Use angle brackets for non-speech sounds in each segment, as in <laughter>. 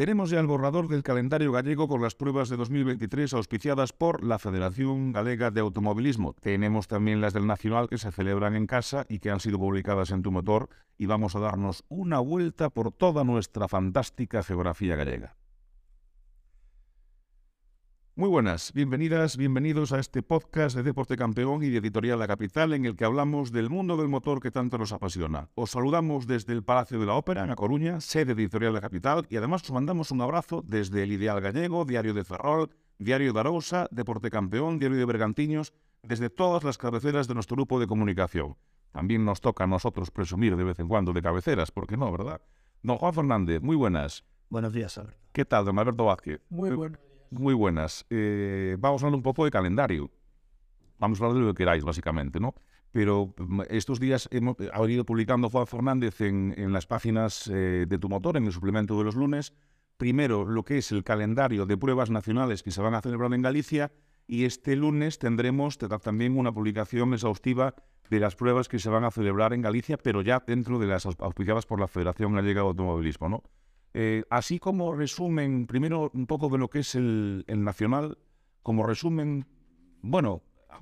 Tenemos ya el borrador del calendario gallego con las pruebas de 2023 auspiciadas por la Federación Galega de Automovilismo. Tenemos también las del Nacional que se celebran en casa y que han sido publicadas en tu motor y vamos a darnos una vuelta por toda nuestra fantástica geografía gallega. Muy buenas, bienvenidas, bienvenidos a este podcast de Deporte Campeón y de Editorial La Capital en el que hablamos del mundo del motor que tanto nos apasiona. Os saludamos desde el Palacio de la Ópera, en A Coruña, sede de Editorial La Capital, y además os mandamos un abrazo desde el Ideal Gallego, Diario de Ferrol, Diario de Arousa, Deporte Campeón, Diario de Bergantiños, desde todas las cabeceras de nuestro grupo de comunicación. También nos toca a nosotros presumir de vez en cuando de cabeceras, ¿por qué no, verdad? Don Juan Fernández, muy buenas. Buenos días, Alberto. ¿Qué tal, don Alberto Vázquez? Muy buenas muy buenas. Eh, vamos a hablar un poco de calendario. Vamos a hablar de lo que queráis, básicamente, ¿no? Pero mm, estos días hemos ha ido publicando Juan Fernández en, en las páginas eh, de tu motor, en el suplemento de los lunes, primero lo que es el calendario de pruebas nacionales que se van a celebrar en Galicia y este lunes tendremos también una publicación exhaustiva de las pruebas que se van a celebrar en Galicia, pero ya dentro de las auspiciadas por la Federación Gallega de Automovilismo, ¿no? Eh, así como resumen, primero un poco de lo que es el, Nacional, como resumen, bueno, a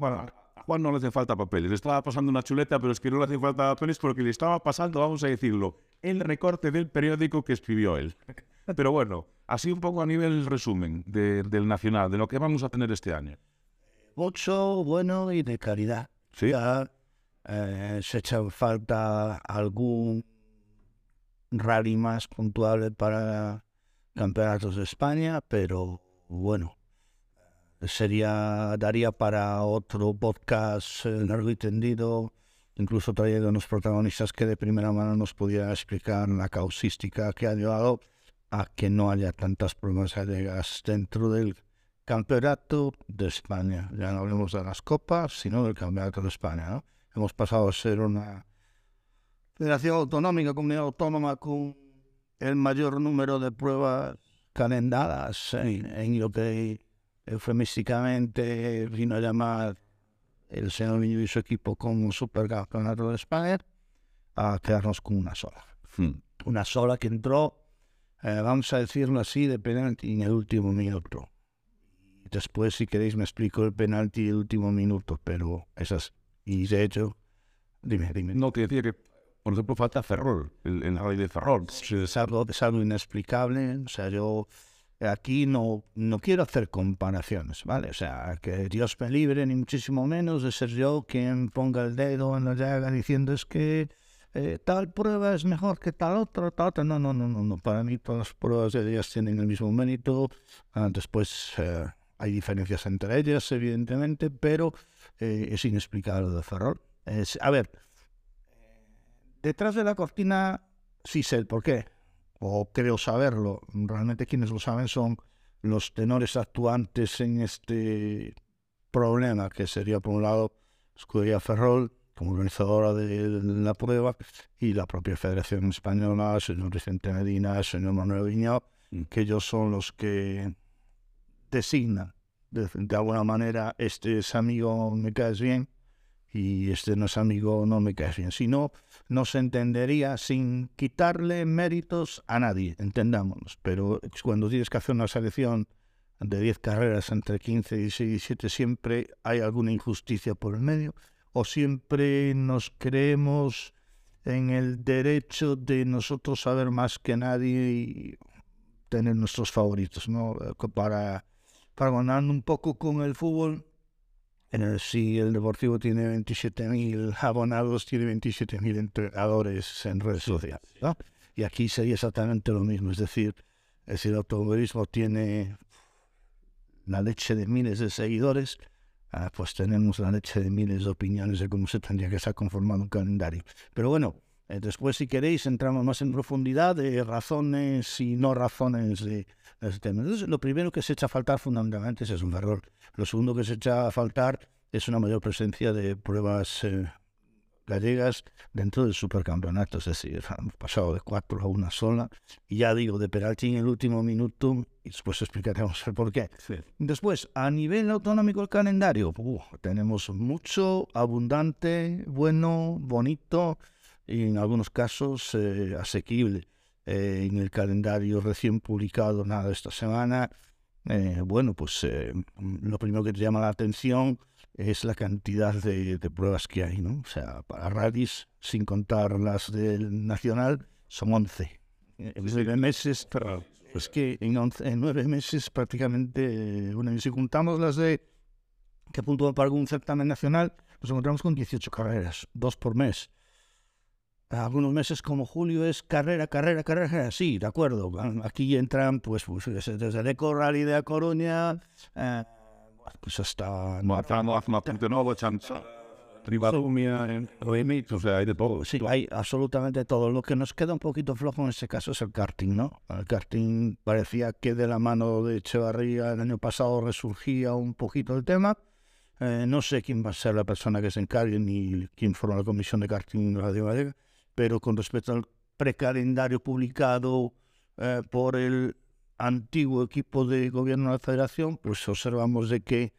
Juan, no le hace falta papeles, le estaba pasando una chuleta, pero es que no le hace falta papeles porque le estaba pasando, vamos a decirlo, el recorte del periódico que escribió él. <laughs> Pero bueno, así un poco a nivel resumen del Nacional, de lo que vamos a tener este año. Mucho bueno y de calidad. Sí. Eh, se echa falta algún rally más puntual para campeonatos de España, pero bueno, sería daría para otro podcast eh, largo y tendido, incluso trayendo unos protagonistas que de primera mano nos pudieran explicar la causística que ha llevado a que no haya tantas pruebas gallegas dentro del campeonato de España. Ya no hablemos de las copas, sino del campeonato de España. Hemos pasado a ser una Federación Autonómica, Comunidad Autónoma con el mayor número de pruebas calendadas en, lo que eufemísticamente vino a llamar el señor Niño y su equipo como Supercampeonato de España, a quedarnos con una sola. Hmm. Una sola que entró, eh, vamos a decirlo así, de penalti en el último minuto. Después, si queréis, me explico el penalti del último minuto, pero esas. Y de hecho, dime, dime. No, te decía que por ejemplo, falta Ferrol, el, el rally de Ferrol. Es algo, es algo inexplicable. O sea, yo aquí no, no quiero hacer comparaciones, ¿vale? O sea, que Dios me libre, ni muchísimo menos de ser yo quien ponga el dedo en la llaga diciendo es que eh, tal prueba es mejor que tal otra, tal otra. No, no, no, no, no. Para mí todas las pruebas de ellas tienen el mismo mérito. Ah, después eh, hay diferencias entre ellas, evidentemente, pero eh, es inexplicable de Ferrol. Es, a ver, Detrás de la cortina sí sé el por qué, o creo saberlo. Realmente quienes lo saben son los tenores actuantes en este problema, que sería por un lado Escudería Ferrol, como organizadora de, la prueba, y la propia Federación Española, el señor Vicente Medina, el señor Manuel Viñao, mm. que ellos son los que designan de, de alguna manera, este es amigo, me caes bien, y este no es amigo, no me cae bien. Si no, no se entendería sin quitarle méritos a nadie, entendámonos. Pero cuando tienes que hacer una selección de 10 carreras entre 15, y 17, siempre hay alguna injusticia por el medio, o siempre nos creemos en el derecho de nosotros saber más que nadie y tener nuestros favoritos, ¿no? Para, para ganar un poco con el fútbol, en el, si el Deportivo tiene 27.000 abonados, tiene 27.000 entrenadores en redes sociales. Y aquí sería exactamente lo mismo. Es decir, si el automovilismo tiene la leche de miles de seguidores, ah, pues tenemos la leche de miles de opiniones de cómo se tendría que estar conformado un calendario. Pero bueno, después, si queréis, entramos más en profundidad de razones y no razones de, este tema. Entonces, lo primero que se echa a faltar fundamentalmente es un error. Lo segundo que se echa a faltar es una mayor presencia de pruebas eh, gallegas dentro del supercampeonato. Es decir, hemos pasado de cuatro a una sola. Y ya digo, de penalti en el último minuto, y después explicaremos el por qué. Después, a nivel autonómico, el calendario, tenemos mucho, abundante, bueno, bonito y en algunos casos eh, asequible. eh, en el calendario recién publicado nada esta semana, eh, bueno, pues eh, lo primero que te llama la atención es la cantidad de, de pruebas que hay, ¿no? O sea, para rallies, sin contar las del Nacional, son 11. En nueve meses, pues que en, once- en nueve meses prácticamente, bueno, y si juntamos las de que puntúan para algún certamen nacional, nos encontramos con 18 carreras, dos por mes. Algunos meses como julio es carrera, carrera, carrera. Sí, de acuerdo. Aquí entran, pues, pues desde el Eco Rally de A Coruña, eh, pues hasta... Matando a Rivalumia, Oemit, o sea, hay de todo. Sí, hay absolutamente todo. Lo que nos queda un poquito flojo en este caso es el karting, ¿no? El karting parecía que de la mano de Echevarría el año pasado resurgía un poquito el tema. Eh, no sé quién va a ser la persona que se encargue ni quién forma la comisión de karting de Radio Gallega, pero con respecto al precalendario publicado eh, por el antiguo equipo de gobierno de la federación, pues observamos de que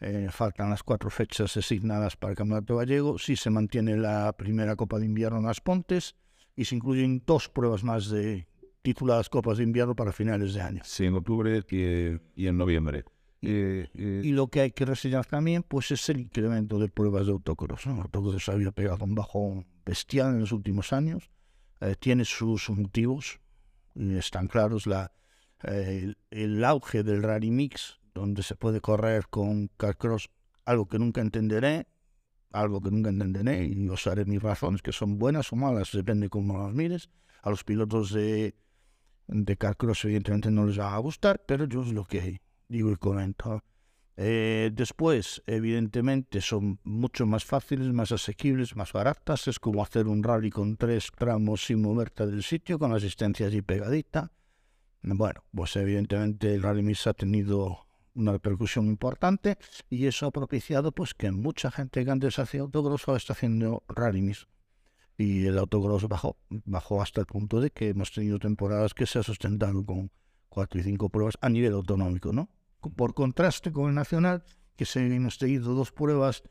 eh, faltan las cuatro fechas designadas para el Campeonato Gallego, sí se mantiene la primera Copa de Invierno en Las Pontes y se incluyen dos pruebas más de tituladas Copas de Invierno para finales de año. Sí, en octubre que- y en noviembre. Eh, eh, Y lo que hay que reseñar también pues es el incremento de pruebas de autocross. ¿no? Autocross había pegado un bajón bestial en los últimos años, eh, tiene sus motivos, están claros, la, eh, el, el auge del rally mix, donde se puede correr con carcross, algo que nunca entenderé, algo que nunca entenderé, y os haré mis razones, que son buenas o malas, depende cómo las mires. A los pilotos de, de carcross evidentemente no les va a gustar, pero yo es lo que digo y comento. Eh, después, evidentemente, son mucho más fáciles, más asequibles, más baratas. Es como hacer un rally con tres tramos sin moverte del sitio, con asistencia allí pegadita. Bueno, pues evidentemente el Rally Mix ha tenido una repercusión importante y eso ha propiciado pues que mucha gente que antes hacía autocross ahora está haciendo Rally Mix. Y el autocross bajó, bajó hasta el punto de que hemos tenido temporadas que se ha sustentado con cuatro y cinco pruebas a nivel autonómico, ¿no? Por contraste con el nacional, que se han tenido dos pruebas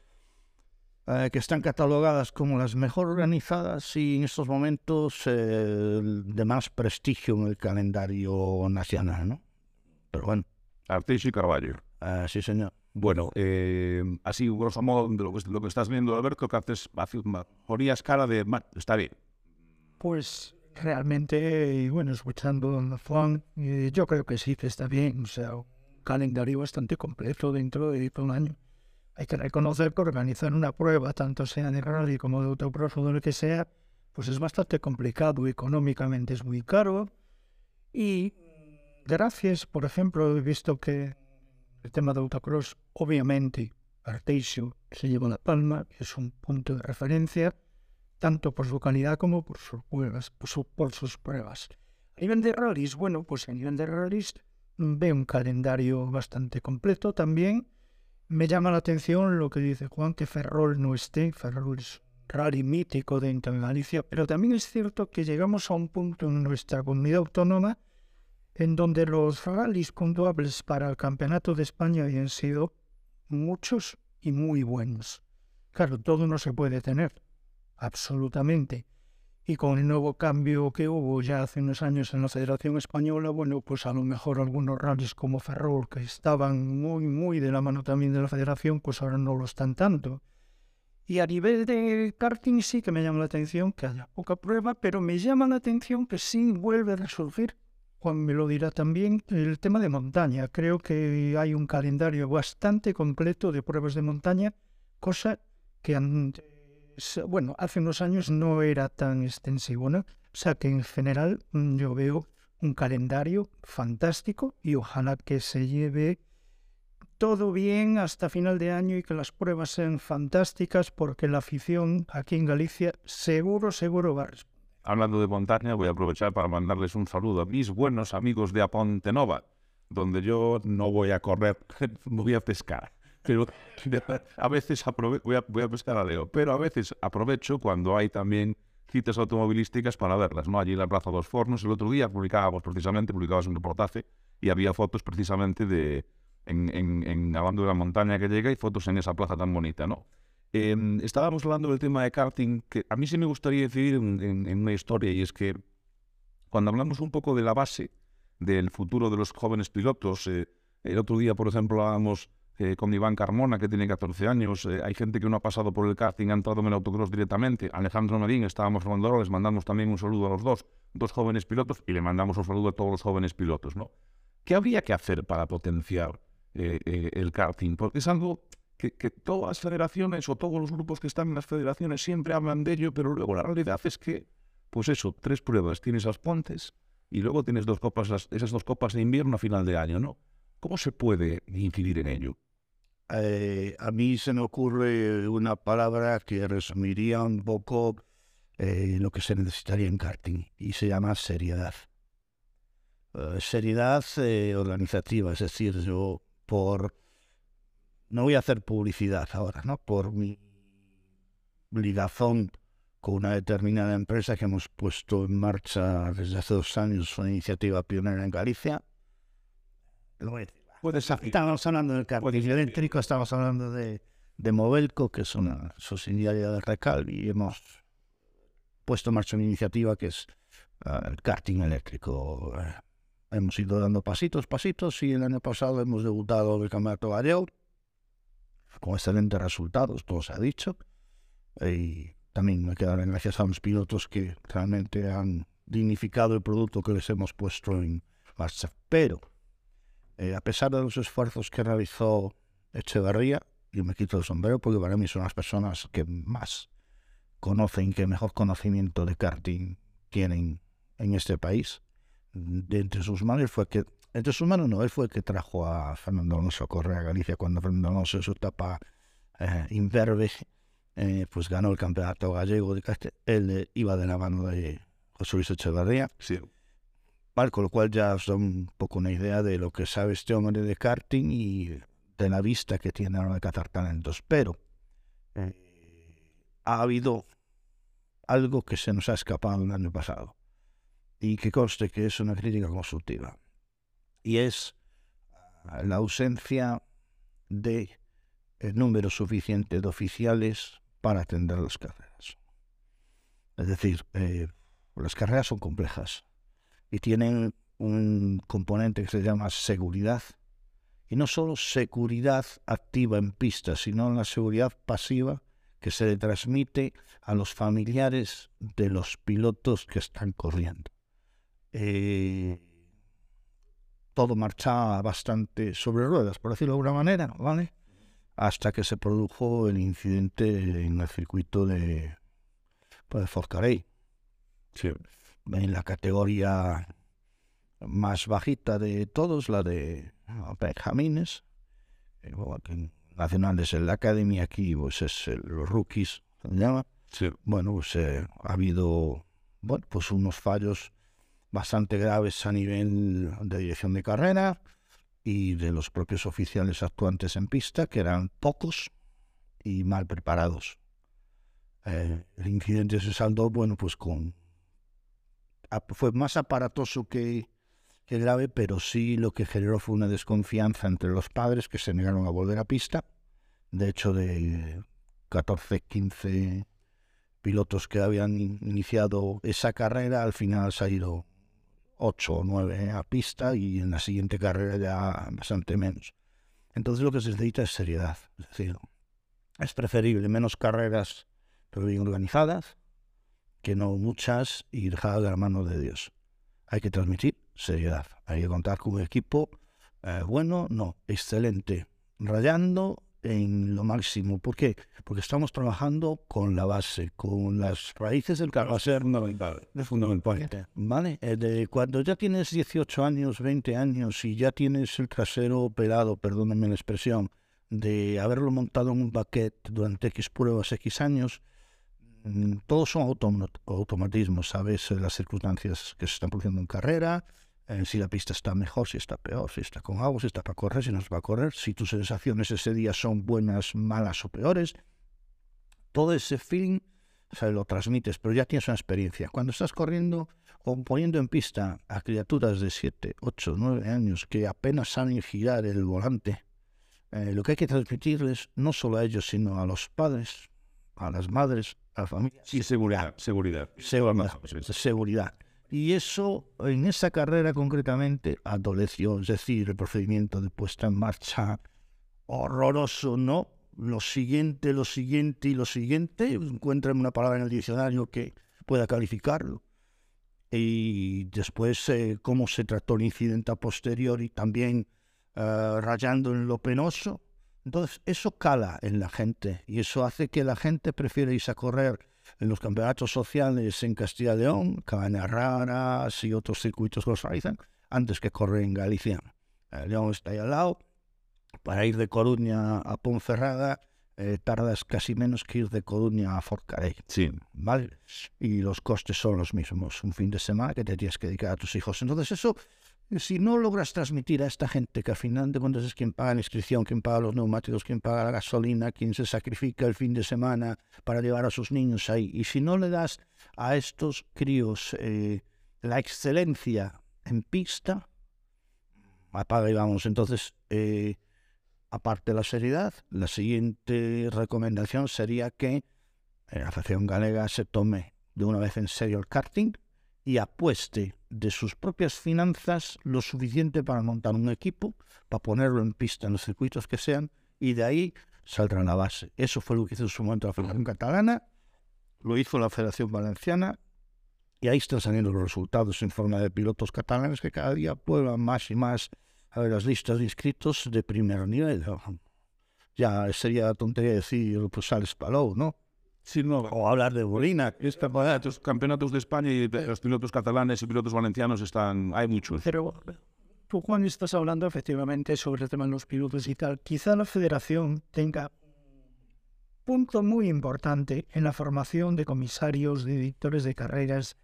eh, que están catalogadas como las mejor organizadas y en estos momentos eh, de más prestigio en el calendario nacional, ¿no? Pero bueno, Arteixo y Carballo. eh, sí señor. Bueno, eh, así, grosso modo, de lo que, lo que estás viendo, Alberto, que haces, ponías cara de, "Ma, está bien. Pues realmente, bueno, escuchando a Juan, eh, yo creo que sí que está bien. O sea, calendario bastante completo dentro de un año. Hay que reconocer que organizar una prueba, tanto sea de rally como de autocross o de lo que sea, pues es bastante complicado. Económicamente es muy caro. Y gracias, por ejemplo, he visto que el tema de autocross, obviamente, Arteixo se lleva la palma, es un punto de referencia tanto por su calidad como por sus pruebas. Por, su- por sus pruebas. A nivel de rallies, bueno, pues a nivel de rallies veo un calendario bastante completo también. Me llama la atención lo que dice Juan, que Ferrol no esté. Ferrol es un rally mítico dentro de Galicia, pero también es cierto que llegamos a un punto en nuestra comunidad autónoma en donde los rallies puntuables para el Campeonato de España habían sido muchos y muy buenos. Claro, todo no se puede tener absolutamente. Y con el nuevo cambio que hubo ya hace unos años en la Federación Española, bueno, pues a lo mejor algunos rallies como Ferrol, que estaban muy, muy de la mano también de la Federación, pues ahora no lo están tanto. Y a nivel de karting sí que me llama la atención que haya poca prueba, pero me llama la atención que sí vuelve a resurgir, Juan me lo dirá también, el tema de montaña. Creo que hay un calendario bastante completo de pruebas de montaña, cosa que antes bueno, hace unos años no era tan extensivo, ¿no? O sea que en general mm, yo veo un calendario fantástico y ojalá que se lleve todo bien hasta final de año y que las pruebas sean fantásticas porque la afición aquí en Galicia seguro, seguro va a responder. Hablando de montaña, voy a aprovechar para mandarles un saludo a mis buenos amigos de Aponte Nova, donde yo no voy a correr, <laughs> voy a pescar. Pero a veces aprove- voy, a, voy a Leo, pero a veces aprovecho cuando hay también citas automovilísticas para verlas, ¿no? Allí en la Plaza dos Fornos, el otro día publicábamos precisamente, publicabas un reportaje y había fotos precisamente de en, en, en de la montaña que llega y fotos en esa plaza tan bonita, ¿no? Eh, estábamos hablando del tema de karting, que a mí sí me gustaría en- en una historia y es que Cuando hablamos un poco de la base del futuro de los jóvenes pilotos, eh, el otro día, por ejemplo, hablábamos eh, con Iván Carmona, que tiene 14 años. Eh, hay gente que no ha pasado por el karting, ha entrado en el autocross directamente. Alejandro Marín, estábamos hablando les mandamos también un saludo a los dos, dos jóvenes pilotos, y le mandamos un saludo a todos los jóvenes pilotos, ¿no? ¿Qué habría que hacer para potenciar el karting? Porque es algo que, todas las federaciones o todos los grupos que están en las federaciones siempre hablan de ello, pero luego la realidad es que, pues eso, tres pruebas, tienes las pontes y luego tienes dos copas, las, esas dos copas de invierno a final de año, ¿no? ¿Cómo se puede incidir en ello? Eh, a mí se me ocurre una palabra que resumiría un poco eh, lo que se necesitaría en karting y se llama seriedad. Uh, seriedad eh, organizativa, es decir, yo por no voy a hacer publicidad ahora, ¿no? Por mi ligazón con una determinada empresa que hemos puesto en marcha desde hace dos años, una iniciativa pionera en Galicia. Lo voy a decir. Puedes Estamos hablando del cartel eléctrico, estamos hablando de, de Movelco, que es una subsidiaria de Recal, y hemos puesto en marcha una iniciativa que es uh, el karting eléctrico. Hemos ido dando pasitos, pasitos, y el año pasado hemos debutado el Campeonato Gallego con excelentes resultados, todo se ha dicho. Y también me quedan gracias a los pilotos que realmente han dignificado el producto que les hemos puesto en marcha. Pero, eh, a pesar de los esfuerzos que realizó Echeverría, yo me quito el sombrero porque para mí son las personas que más conocen, que mejor conocimiento de karting tienen en este país. Entre sus manos fue que entre sus manos no, él fue el que trajo a Fernando Alonso a correr a Galicia cuando Fernando Alonso en su etapa eh, imberbe eh, pues ganó el campeonato gallego de Castel. Él eh, iba de la mano de José Luis Echeverría. Con lo cual ya os da un poco una idea de lo que sabe este hombre de karting y de la vista que tiene a la hora de cazar talentos. Pero ha habido algo que se nos ha escapado el año pasado y que conste que es una crítica constructiva y es la ausencia de el número suficiente de oficiales para atender las carreras. Es decir, eh, las carreras son complejas y tienen un componente que se llama seguridad. Y no solo seguridad activa en pista, sino la seguridad pasiva que se le transmite a los familiares de los pilotos que están corriendo. Eh, todo marchaba bastante sobre ruedas, por decirlo de alguna manera, ¿vale? Hasta que se produjo el incidente en el circuito de, pues, Forcarey. Sí. En la categoría más bajita de todos, la de Benjamines. Eh, nacional es la Academy, aquí pues es el, los rookies, se llama. Sí. Bueno, pues eh, ha habido bueno, pues unos fallos bastante graves a nivel de dirección de carrera y de los propios oficiales actuantes en pista, que eran pocos y mal preparados. Eh, el incidente se saldó, bueno, pues con... Fue más aparatoso que, grave, pero sí lo que generó fue una desconfianza entre los padres que se negaron a volver a pista. De hecho, de 14, 15 pilotos que habían iniciado esa carrera, al final se ha ido 8 o 9 a pista y en la siguiente carrera ya bastante menos. Entonces lo que se necesita es seriedad. Es decir, es preferible menos carreras pero bien organizadas que no muchas y dejadas de la mano de Dios. Hay que transmitir seriedad. Hay que contar con un equipo eh, bueno, no, excelente, rayando en lo máximo. ¿Por qué? Porque estamos trabajando con la base, con las raíces del a ser fundamental. es fundamental. ¿Vale? De cuando ya tienes 18 años, 20 años y ya tienes el trasero operado, perdónenme la expresión, de haberlo montado en un baquet durante X pruebas, X años, todos son automa- automatismos, ¿sabes? Las circunstancias que se están produciendo en carrera, eh, si la pista está mejor, si está peor, si está con agua, si está para correr, si no está para correr, si tus sensaciones ese día son buenas, malas o peores. Todo ese feeling o sea, lo transmites, pero ya tienes una experiencia. Cuando estás corriendo o poniendo en pista a criaturas de 7, 8, 9 años que apenas saben girar el volante, eh, lo que hay que transmitirles no solo a ellos, sino a los padres, a las madres, a la familia, Sí, seguridad. Seguridad. seguridad. Seguridad. Y eso, en esa carrera concretamente, adoleció, es decir, el procedimiento de puesta en marcha horroroso, ¿no? Lo siguiente, lo siguiente y lo siguiente, encuentren una palabra en el diccionario que pueda calificarlo. Y después, eh, cómo se trató el incidente a posteriori, también eh, rayando en lo penoso. Entonces, eso cala en la gente y eso hace que la gente prefiera irse a correr en los campeonatos sociales en Castilla y León, Cabañas Raras y otros circuitos que los realizan, antes que correr en Galicia. Eh, León está ahí al lado. Para ir de Coruña a Ponferrada eh, tardas casi menos que ir de Coruña a Forcarey. Sí. ¿Vale? Y los costes son los mismos. Un fin de semana que te tienes que dedicar a tus hijos. Entonces eso, si no logras transmitir a esta gente que al final de cuentas es quien paga la inscripción, quien paga los neumáticos, quien paga la gasolina, quien se sacrifica el fin de semana para llevar a sus niños ahí, y si no le das a estos críos eh, la excelencia en pista, apaga y vamos. Entonces, eh, aparte de la seriedad, la siguiente recomendación sería que eh, la Federación Galega se tome de una vez en serio el karting y apueste de sus propias finanzas lo suficiente para montar un equipo, para ponerlo en pista en los circuitos que sean, y de ahí saldrá la base. Eso fue lo que hizo en su momento la Federación Catalana, lo hizo la Federación Valenciana, y ahí están saliendo los resultados en forma de pilotos catalanes que cada día pueblan más y más a ver, las listas de inscritos de primer nivel. Ya sería tontería decir, pues sales Palou, ¿no? Sí, no. O hablar de Bolina. Esta, campeonatos de España y de los pilotos catalanes y pilotos valencianos están, hay muchos. Pero tú, Juan, estás hablando efectivamente sobre el tema de los pilotos y tal. Quizá la federación tenga punto muy importante en la formación de comisarios, de directores de carreras,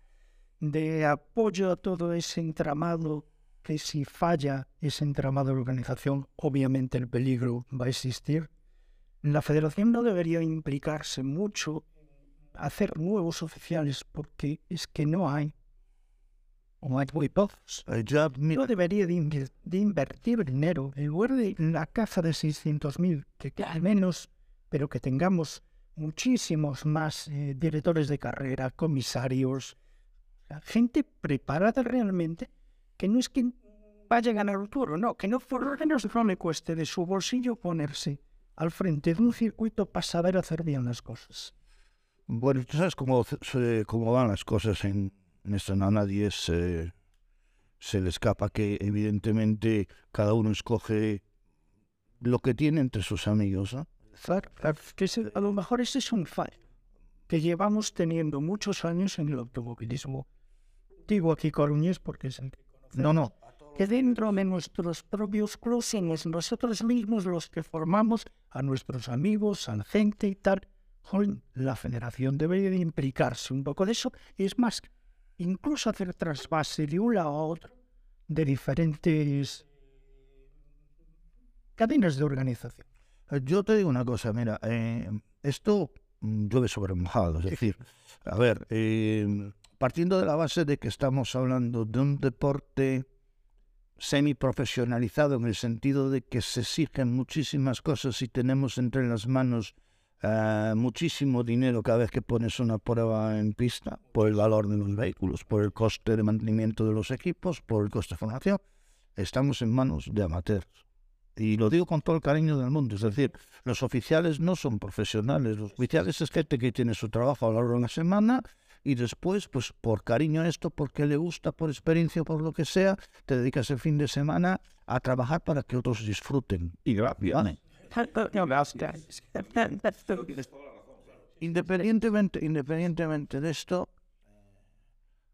de apoyo a todo ese entramado que si falla ese entramado de organización, obviamente el peligro va a existir. La federación no debería implicarse mucho hacer nuevos oficiales porque es que no hay. O hay muy pocos. No debería de, de, invertir dinero en lugar de la caza de 600.000, que al menos, pero que tengamos muchísimos más eh, directores de carrera, comisarios, gente preparada realmente que no es que vaya a ganar un toro, no, que no por lo menos no le cueste de su bolsillo ponerse al frente de un circuito para saber hacer bien las cosas. Bueno, tú sabes cómo, cómo van las cosas en, en esto, no a nadie se, se le escapa que evidentemente cada uno escoge lo que tiene entre sus amigos, ¿no? Que a lo mejor ese es un fallo que llevamos teniendo muchos años en el automovilismo. Digo aquí coruñés porque es el que No, no, que dentro de nuestros propios somos nosotros mismos los que formamos a nuestros amigos, a la gente y tal. La federación debería de implicarse un poco de eso. Y es más, incluso hacer trasvase de un lado a otro de diferentes cadenas de organización. Yo te digo una cosa, mira, eh, esto llueve sobre mojado, es decir, a ver, eh, partiendo de la base de que estamos hablando de un deporte semiprofesionalizado en el sentido de que se exigen muchísimas cosas y tenemos entre las manos uh, muchísimo dinero cada vez que pones una prueba en pista por el valor de los vehículos, por el coste de mantenimiento de los equipos, por el coste de formación. Estamos en manos de amateurs. Y lo digo con todo el cariño del mundo. Es decir, los oficiales no son profesionales. Los oficiales es gente que tiene su trabajo a lo largo de la semana y después, pues por cariño a esto, porque le gusta, por experiencia, por lo que sea, te dedicas el fin de semana a trabajar para que otros disfruten. Y gracias. ¿Vale? Independientemente, independientemente de esto,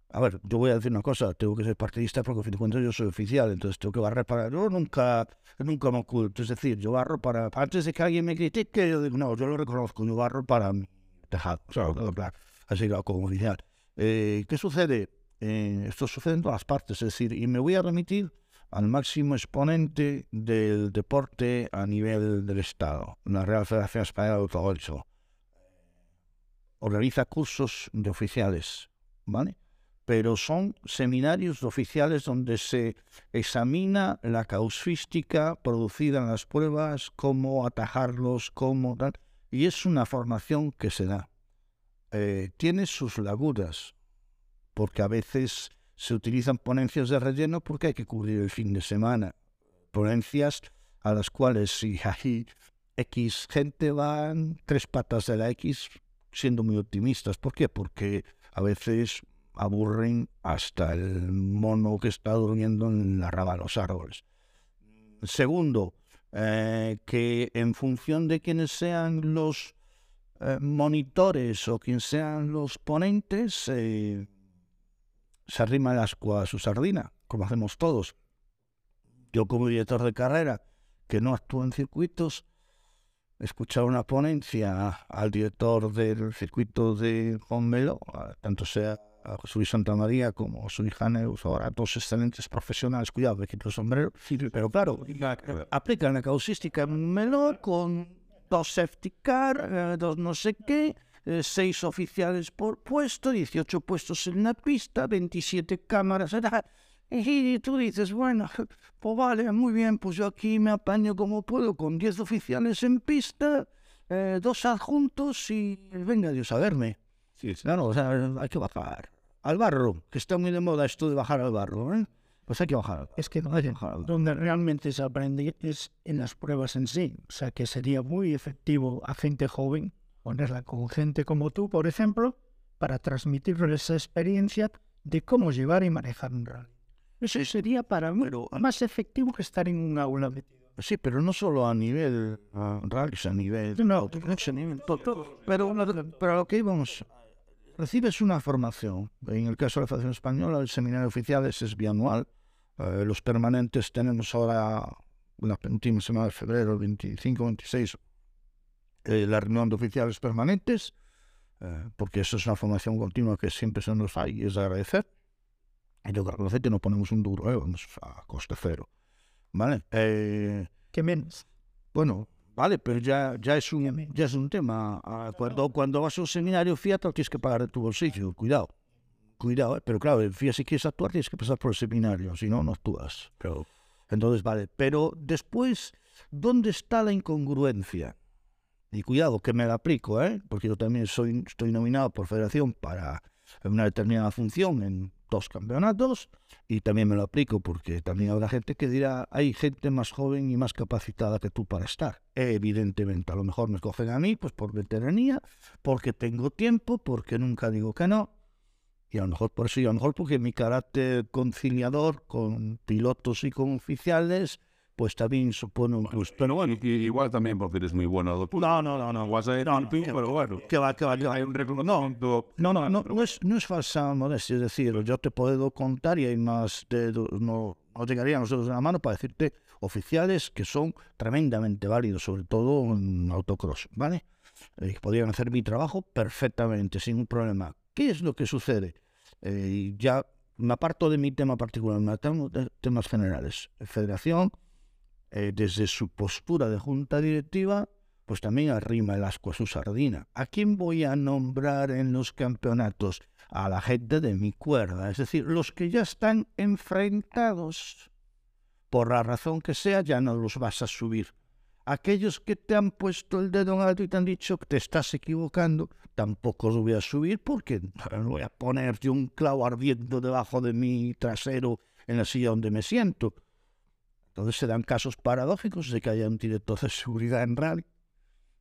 a ver, yo voy a decir una cosa, tengo que ser partidista porque, a fin de cuentas, yo soy oficial, entonces tengo que barrer para... Yo nunca, nunca me oculto, es decir, yo barro para... Antes de que alguien me critique, yo digo, no, yo lo reconozco, yo barro para mi tejado, o sea, claro así como oficial. Eh, ¿Qué sucede? Eh, esto sucede en todas partes, es decir, y me voy a remitir al máximo exponente del deporte a nivel del Estado, la Real Federación Española de Autogolfo. Organiza cursos de oficiales, ¿vale? Pero son seminarios de oficiales donde se examina la causística producida en las pruebas, cómo atajarlos, cómo tal. Y es una formación que se da. Eh, tiene sus lagunas, porque a veces se utilizan ponencias de relleno porque hay que cubrir el fin de semana. Ponencias a las cuales si hay X gente van tres patas de la X siendo muy optimistas. ¿Por qué? Porque a veces aburren hasta el mono que está durmiendo en la rama de los árboles. Segundo, eh, que en función de quienes sean los eh, monitores o quien sean los ponentes, eh, se arrima el asco a su sardina, como hacemos todos. Yo como director de carrera, que no actúo en circuitos, escuchar una ponencia al director del circuito de Juan Melo, tanto sea a José Luis Santa María como su hija Neus, ahora dos excelentes profesionales, cuidado, me quito el sombrero, pero claro, aplican la causística Melo con dos safety car, eh, dos no sé qué, eh, seis oficiales por puesto, 18 puestos en la pista, 27 cámaras. Y tú dices, bueno, <laughs> pues vale, muy bien, pues yo aquí me apaño como puedo con 10 oficiales en pista, eh, dos adjuntos y venga Dios a verme. Sí, Claro, o sea, hay que bajar al barro, que está muy de moda esto de bajar al barro, ¿eh? Pues hay que bajar. Es que donde realmente se aprende es en las pruebas en sí. O sea, que sería muy efectivo a gente joven ponerla con gente como tú, por ejemplo, para transmitirle esa experiencia de cómo llevar y manejar un rally. Eso sería para mí más efectivo que estar en un aula metido. Sí, pero no solo a nivel uh, rally, a nivel... No, a nivel todo, Pero, pero lo que íbamos... Recibes una formación. En el caso de la Federación Española, el seminario oficial es bianual. Eh, los permanentes tenemos ahora, la última semana de febrero, 25, 26, eh, la reunión de oficiales permanentes, eh, porque eso es una formación continua que siempre se nos hay y es agradecer. Y lo que agradecer que no ponemos un duro, eh, vamos a coste cero. ¿Vale? ¿Qué menos? Bueno, vale, pero ya, ya, es, un, ya es un tema. Ah, cuando, cuando vas a un seminario Fiat, tienes que pagar de tu bolsillo, cuidado. Cuidado, pero claro, Fiat si quieres actuar tienes que pasar por el seminario, si no, no actúas. Pero, entonces, vale, pero después, ¿dónde está la incongruencia? Y cuidado que me la aplico, ¿eh? porque yo también soy, estoy nominado por federación para una determinada función en dos campeonatos y también me lo aplico porque también habrá gente que dirá, hay gente más joven y más capacitada que tú para estar. Evidentemente, a lo mejor me cogen a mí pues por veteranía, porque tengo tiempo, porque nunca digo que no. Y a lo mejor por eso, y a lo mejor porque mi carácter conciliador con pilotos y con oficiales pues también supone un plus. Pero bueno, igual también porque eres muy bueno. No, no, no, no. Vas a ir no, no, pero bueno. Que va, que va, Hay un reconocimiento. No, no, no, no, es, no es falsa modestia. Es decir, yo te puedo contar y hay más de... No, no llegaría a nosotros de la mano para decirte oficiales que son tremendamente válidos, sobre todo en autocross, ¿vale? Eh, podrían hacer mi trabajo perfectamente, sin un problema. ¿Qué es lo que sucede? Eh, ya me aparto de mi tema particular, me aparto de temas generales. Federación, eh, desde su postura de junta directiva, pues también arrima el asco a su sardina. ¿A quién voy a nombrar en los campeonatos? A la gente de mi cuerda, es decir, los que ya están enfrentados. Por la razón que sea, ya no los vas a subir. Aquellos que te han puesto el dedo en alto y te han dicho que te estás equivocando, tampoco los voy a subir porque no voy a ponerte un clavo ardiendo debajo de mi trasero en la silla donde me siento. Entonces se dan casos paradójicos de que haya un director de seguridad en rally.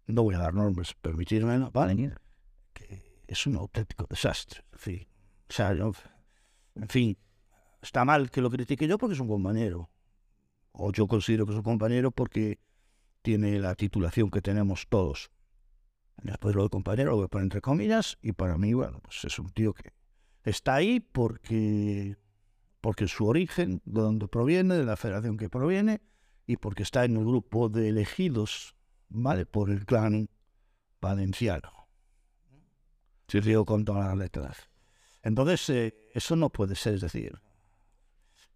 No voy a dar nombres, permitirme, ¿vale? Que es un auténtico desastre. En fin, o sea, en fin, está mal que lo critique yo porque es un compañero. O yo considero que es un compañero porque tiene la titulación que tenemos todos. Después lo de compañero lo voy a poner entre comillas y para mí, bueno, pues es un tío que está ahí porque porque su origen, de donde proviene, de la federación que proviene, y porque está en el grupo de elegidos, ¿vale? Por el clan valenciano. Si digo con todas las letras. Entonces, eh, eso no puede ser, es decir,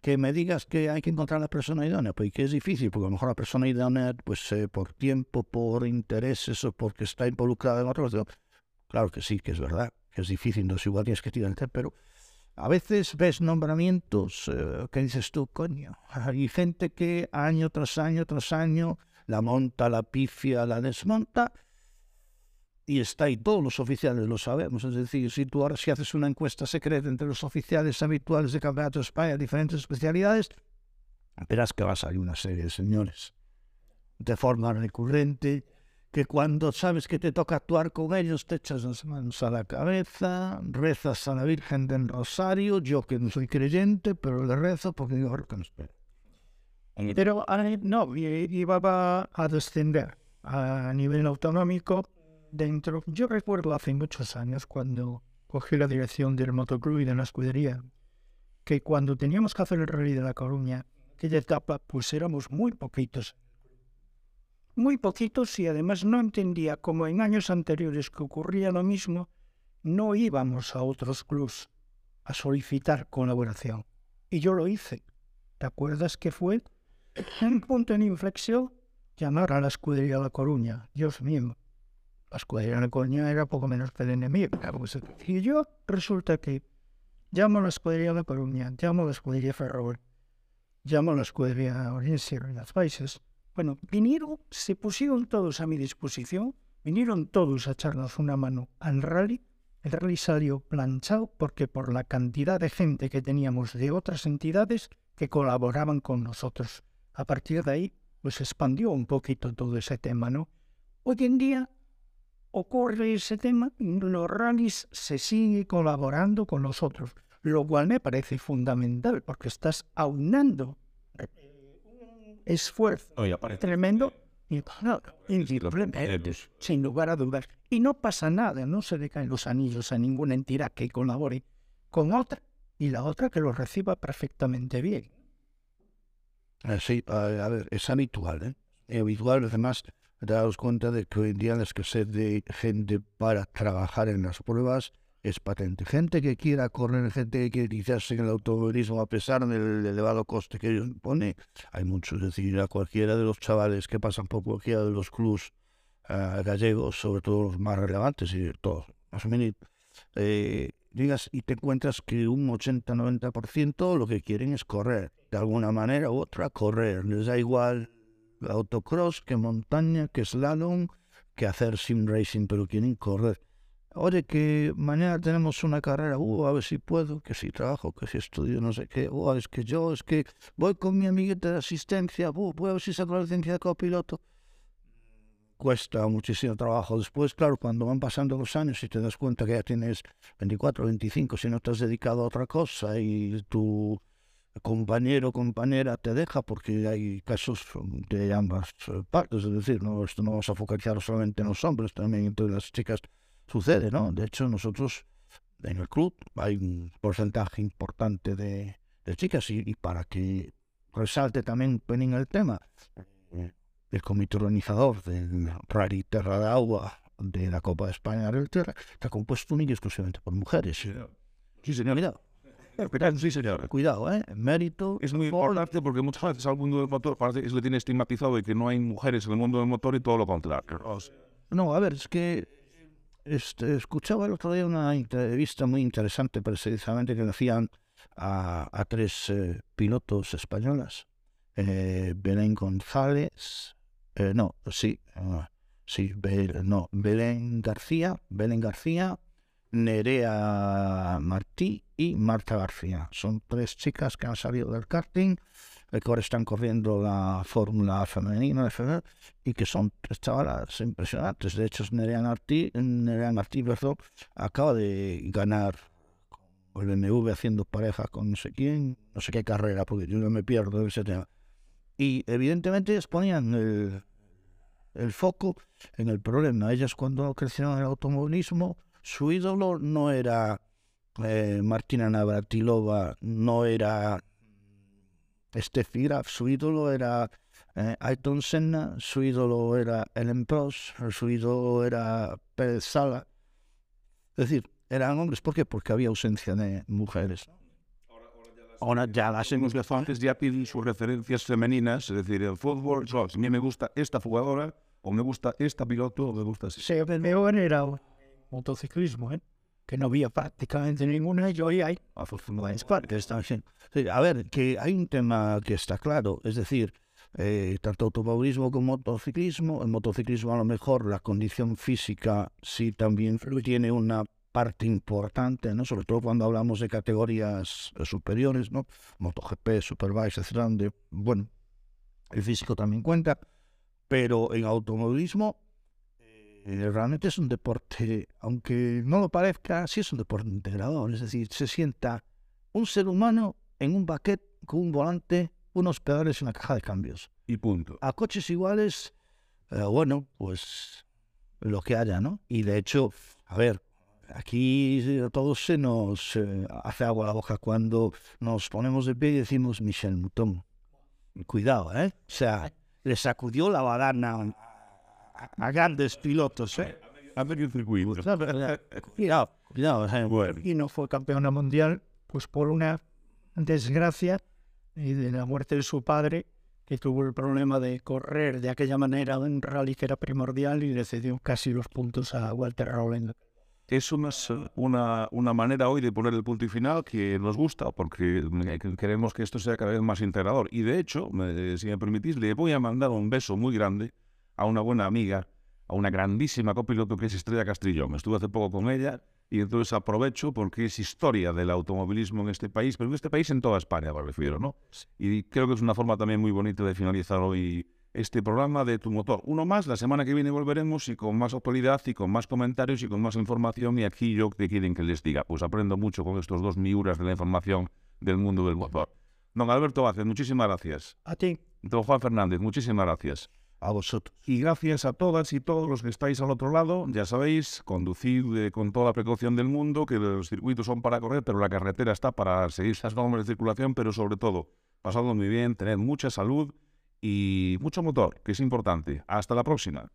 que me digas que hay que encontrar la persona idónea, pues que es difícil, porque a lo mejor la persona idónea, pues eh, por tiempo, por intereses o porque está involucrada en otros. Claro que sí, que es verdad, que es difícil, no es igual tienes que tirar pero a veces ves nombramientos eh, que dices tú, coño, hay gente que año tras año tras año la monta, la pifia, la desmonta y está ahí, todos los oficiales lo sabemos, es decir, si tú ahora si haces una encuesta secreta entre los oficiales habituales de Campeonato de España, diferentes especialidades, verás que va a salir una serie de señores de forma recurrente, que cuando sabes que te toca actuar con ellos te echas las manos a la cabeza, rezas a la Virgen del Rosario, yo que no soy creyente, pero le rezo porque digo que no espera. Pero no, iba a descender a nivel autonómico dentro. Yo recuerdo hace muchos años cuando cogí la dirección del motoclub y de la escudería, que cuando teníamos que hacer el rally de La Coruña, aquella etapa, pues éramos muy poquitos. Muy poquitos y además no entendía, como en años anteriores que ocurría lo mismo, no íbamos a otros clubs a solicitar colaboración. Y yo lo hice. ¿Te acuerdas que fue un punto en inflexión? Llamar a la escudería de La Coruña. Dios mío. La escudería de Coruña era poco menos que el enemigo. Y yo resulta que llamo a la escudería de Coruña, llamo a la escudería Ferrol, llamo a la escudería Orense en las Países. Bueno, vinieron, se pusieron todos a mi disposición, vinieron todos a echarnos una mano al rally. El rally salió planchado porque por la cantidad de gente que teníamos de otras entidades que colaboraban con nosotros. A partir de ahí, pues expandió un poquito todo ese tema, ¿no? Hoy en día ocurre ese tema, y en los rallies se sigue colaborando con nosotros, lo cual me parece fundamental porque estás aunando eh, un esfuerzo Oye, aparece. tremendo y claro, indudablemente, podemos. sin lugar a dudas. Y no pasa nada, no se le caen los anillos a ninguna entidad que colabore con otra y la otra que lo reciba perfectamente bien. Eh, sí, a, a ver, es habitual, ¿eh? Es habitual, además, daros cuenta de que hoy en día la escasez de gente para trabajar en las pruebas es patente. Gente que quiera correr, gente que quiere iniciarse en el automovilismo a pesar del elevado coste que ello impone, hay muchos. Es decir, a cualquiera de los chavales que pasan por cualquiera de los clubs ah, gallegos, sobre todo los más relevantes y todos, más o menos, eh, y te encuentras que un 80-90% lo que quieren es correr, de alguna manera u otra correr. Les da igual autocross que montaña, que slalom, que hacer sim racing, pero quieren correr. Oye, que mañana tenemos una carrera, uh, a ver si puedo, que si trabajo, que si estudio, no sé qué, uh, es que yo, es que voy con mi amiguita de asistencia, uh, voy a ver si saco la licencia de copiloto cuesta muchísimo trabajo. Después, claro, cuando van pasando los años y te das cuenta que ya tienes 24, 25, si no te has dedicado a otra cosa y tu compañero compañera te deja, porque hay casos de ambas eh, partes, es decir, no, esto no vamos a focalizar solamente en los hombres, también entre las chicas sucede, ¿no? De hecho, nosotros en el club hay un porcentaje importante de, de chicas y, y para que resalte también un pelín el tema, eh, el comité organizador del Rally Terra de Agua de la Copa de España del Terra está compuesto única y exclusivamente por mujeres. Sí, señor. Cuidado, Sí, señor. cuidado, ¿eh? Mérito. Es muy por- importante porque muchas veces al mundo del motor parece que se le tiene estigmatizado de que no hay mujeres en el mundo del motor y todo lo contrario. No, a ver, es que este, escuchaba el otro día una entrevista muy interesante precisamente que le hacían a, a tres eh, pilotos españolas. Eh, Belén González, eh, no, sí, ah, sí, Bel- no, Belén García, Belén García, Nerea Martí y Marta García. Son tres chicas que han salido del karting, eh, que ahora están corriendo la Fórmula femenina de febrero y que son tres chavalas impresionantes. De hecho, Nerea Martí, Nerea Martí perdón, acaba de ganar el BMW haciendo pareja con no sé quién, no sé qué carrera, porque yo no me pierdo ese tema. Y evidentemente ponían el, el foco en el problema. Ellas cuando crecieron en el automovilismo, su ídolo no era eh, Martina Navratilova, no era Steffi Graf, su ídolo era eh, Ayrton Senna, su ídolo era Ellen Prost, su ídolo era Pérez Sala. Es decir, eran hombres. ¿Por qué? Porque había ausencia de mujeres. Ahora ya las hemos los elefantes ya piden sus referencias femeninas, es decir, el fútbol, a mí me gusta esta jugadora, o me gusta esta piloto, o me gusta así. Sí, el mejor era un motociclismo, ¿eh? que no había prácticamente ninguna y hoy hay Pues partes también. Sí, a ver, que hay un tema que está claro. Es decir, eh, tanto automovilismo como motociclismo. El motociclismo a lo mejor la condición física sí también tiene una parte importante, ¿no? sobre todo cuando hablamos de categorías eh, superiores, ¿no? MotoGP, Superbike, etc. Donde, bueno, el físico también cuenta, pero en automovilismo eh, realmente es un deporte, aunque no lo parezca, sí es un deporte integrador, es decir, se sienta un ser humano en un baquet con un volante, unos pedales y una caja de cambios. Y punto. A coches iguales, eh, bueno, pues lo que haya, ¿no? Y de hecho, a ver, aquí a todos se nos eh, hace agua la boca cuando nos ponemos de pie y decimos Michel Mouton. Cuidado, ¿eh? O sea, le sacudió la badana a, a grandes pilotos, ¿eh? A medio circuito. Cuidado, cuidado. ¿eh? Bueno. Y no fue campeona mundial, pues por una desgracia y de la muerte de su padre, que tuvo el problema de correr de aquella manera en rally que era primordial y le cedió casi los puntos a Walter Rowland. Es una, una, una manera hoy de poner el punto y final que nos gusta porque eh, queremos que esto sea cada vez más integrador. Y de hecho, me- si me permitís, le voy a mandar un beso muy grande a una buena amiga, a una grandísima copiloto que es Estrella Castrillón. Estuve hace poco con ella y entonces aprovecho porque es historia del automovilismo en este país, pero en este país en toda España me refiero, ¿no? Y creo que es una forma también muy bonita de finalizar hoy este programa de Tu Motor. Uno más, la semana que viene volveremos y con más actualidad y con más comentarios y con más información. Y aquí yo que quieren que les diga, pues aprendo mucho con estos dos miuras de la información del mundo del motor. Don Alberto Vázquez, muchísimas gracias. A ti. Don Juan Fernández, muchísimas gracias. A vosotros. Y gracias a todas y todos los que estáis al otro lado. Ya sabéis, conducid eh, con toda la precaución del mundo, que los circuitos son para correr, pero la carretera está para seguir las normas de circulación, pero sobre todo, pasadlo muy bien, tened mucha salud y mucho motor, que es importante. Hasta la próxima.